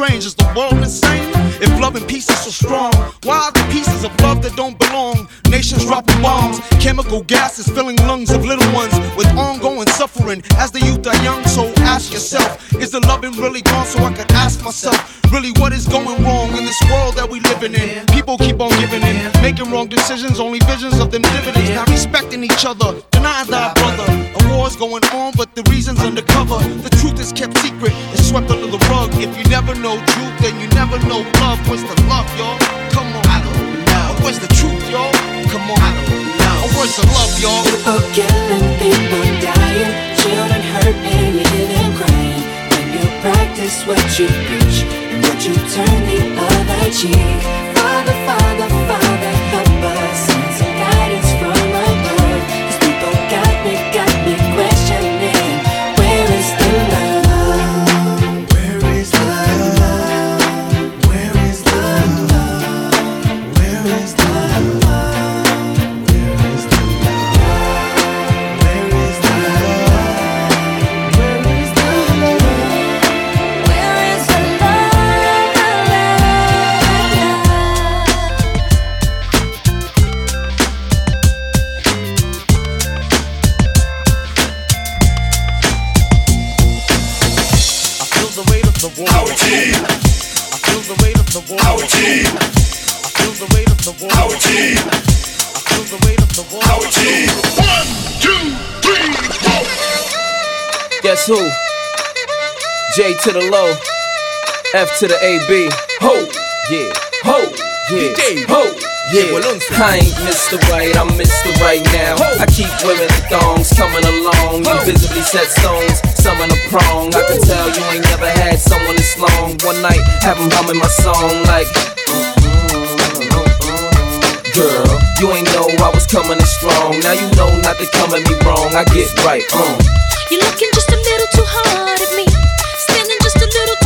strange. Is the world insane? If love and peace is so strong, why are the pieces of love that don't belong? Nations dropping bombs, chemical gases filling lungs of little ones with ongoing suffering. As the youth are young, so ask yourself, is the loving really gone? So I could ask myself, really, what is going wrong in this world that we living in? People keep on giving in, making wrong decisions, only visions of them dividends. Not respecting each other, denying thy brother. A war's going on, but the reason's undercover. The truth is kept secret, it's swept under the rug. If you never know truth, then you never know love. Where's the love, y'all? Come on. I don't know. Where's the truth, y'all? Come on. I don't know. Where's the love, y'all? People killing, you preach, what you turn the other cheek. Our team. One, two, three, four. Guess who? J to the low, F to the AB. Ho, yeah, ho, yeah, ho. Yeah, I ain't Mr. Right, I'm Mr. Right now. I keep women in thongs coming along. You visibly set stones, some in a prong. I can tell you ain't never had someone this long. One night, have 'em humming my song like. Girl, you ain't know I was coming in strong. Now you know not to come at me wrong. I get right, uh. You're looking just a little too hard at me. Standing just a little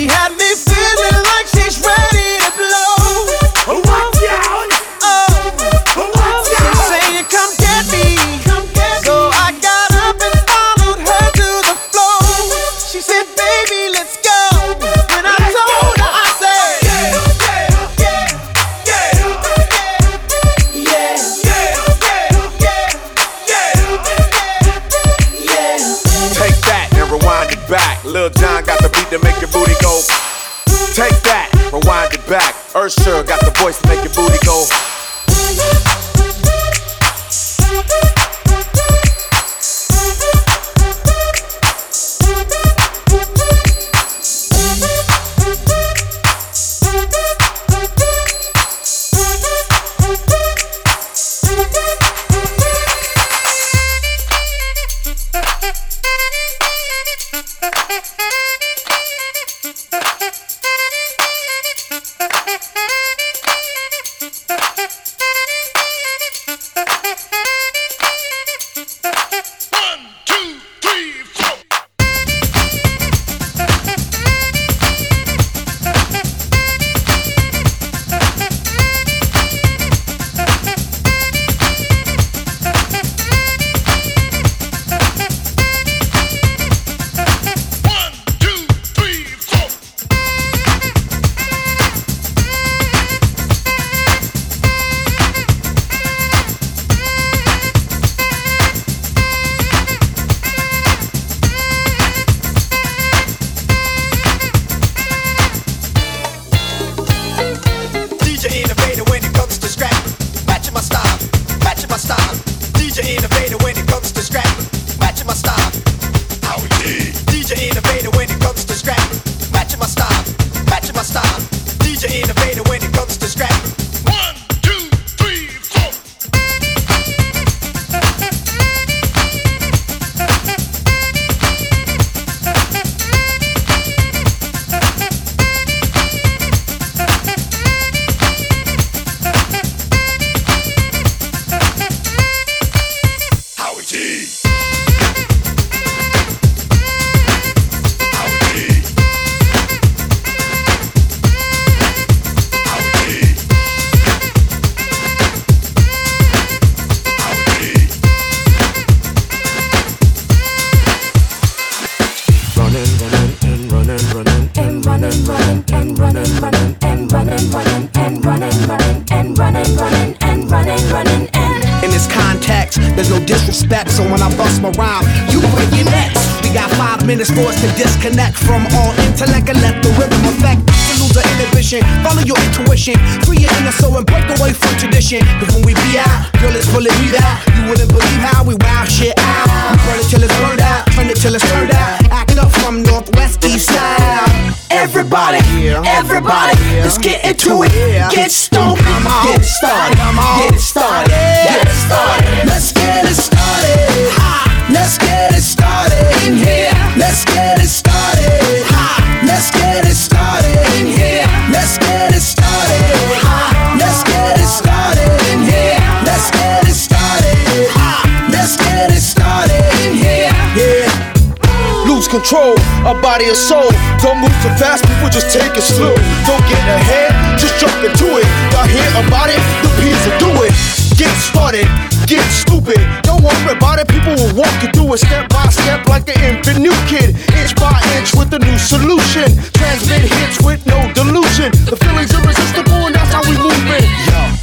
She had me Usher got the voice to make your booty go. future innovator when it minutes for us to disconnect from all intellect and let the rhythm affect. Lose the inhibition, follow your intuition, free your inner soul and break away from tradition. Cause when we be out, girl, it's pulling me out. You wouldn't believe how we wow shit out. We burn it till it's burned out, turn it till it's turned out. Everybody, everybody, let's get into it. Get stoned, get it started, get it started, get it started. Body and soul. Don't move too fast, people just take it slow. Don't get ahead, just jump into it. Y'all hear about it? The Peas will do it. Get started get stupid. Don't worry about it, people will walk you through it step by step like an infant new kid. Inch by inch with a new solution. Transmit hits with no delusion. The feeling's irresistible and that's how we move it.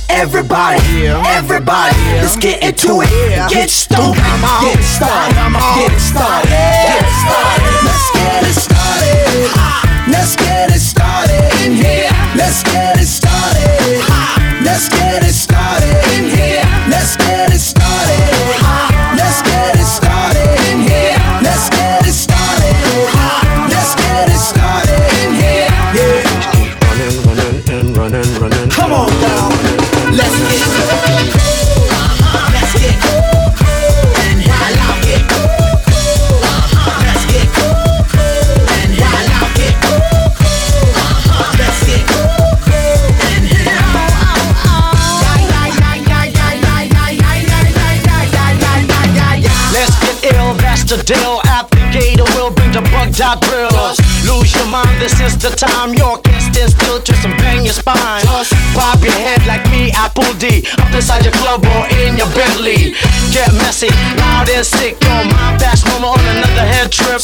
Everybody, everybody, let's get into it. Get stupid, get started, get started, get started. Let's get it started. Let's get it started in here. Let's get it started. dot drills. Lose your mind, this is the time. Your can stand still, twist and bang your spine. Bob your head like me, Apple D. Up inside your club or in your Bentley. Get messy, loud and sick. Your mind fast, mama on another head trip.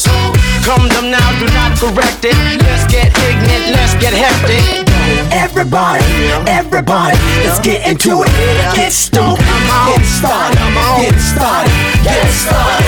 Come them now, do not correct it. Let's get ignorant, let's get hectic. Everybody, everybody, let's get into it. Get stoked, get started, get started, get started.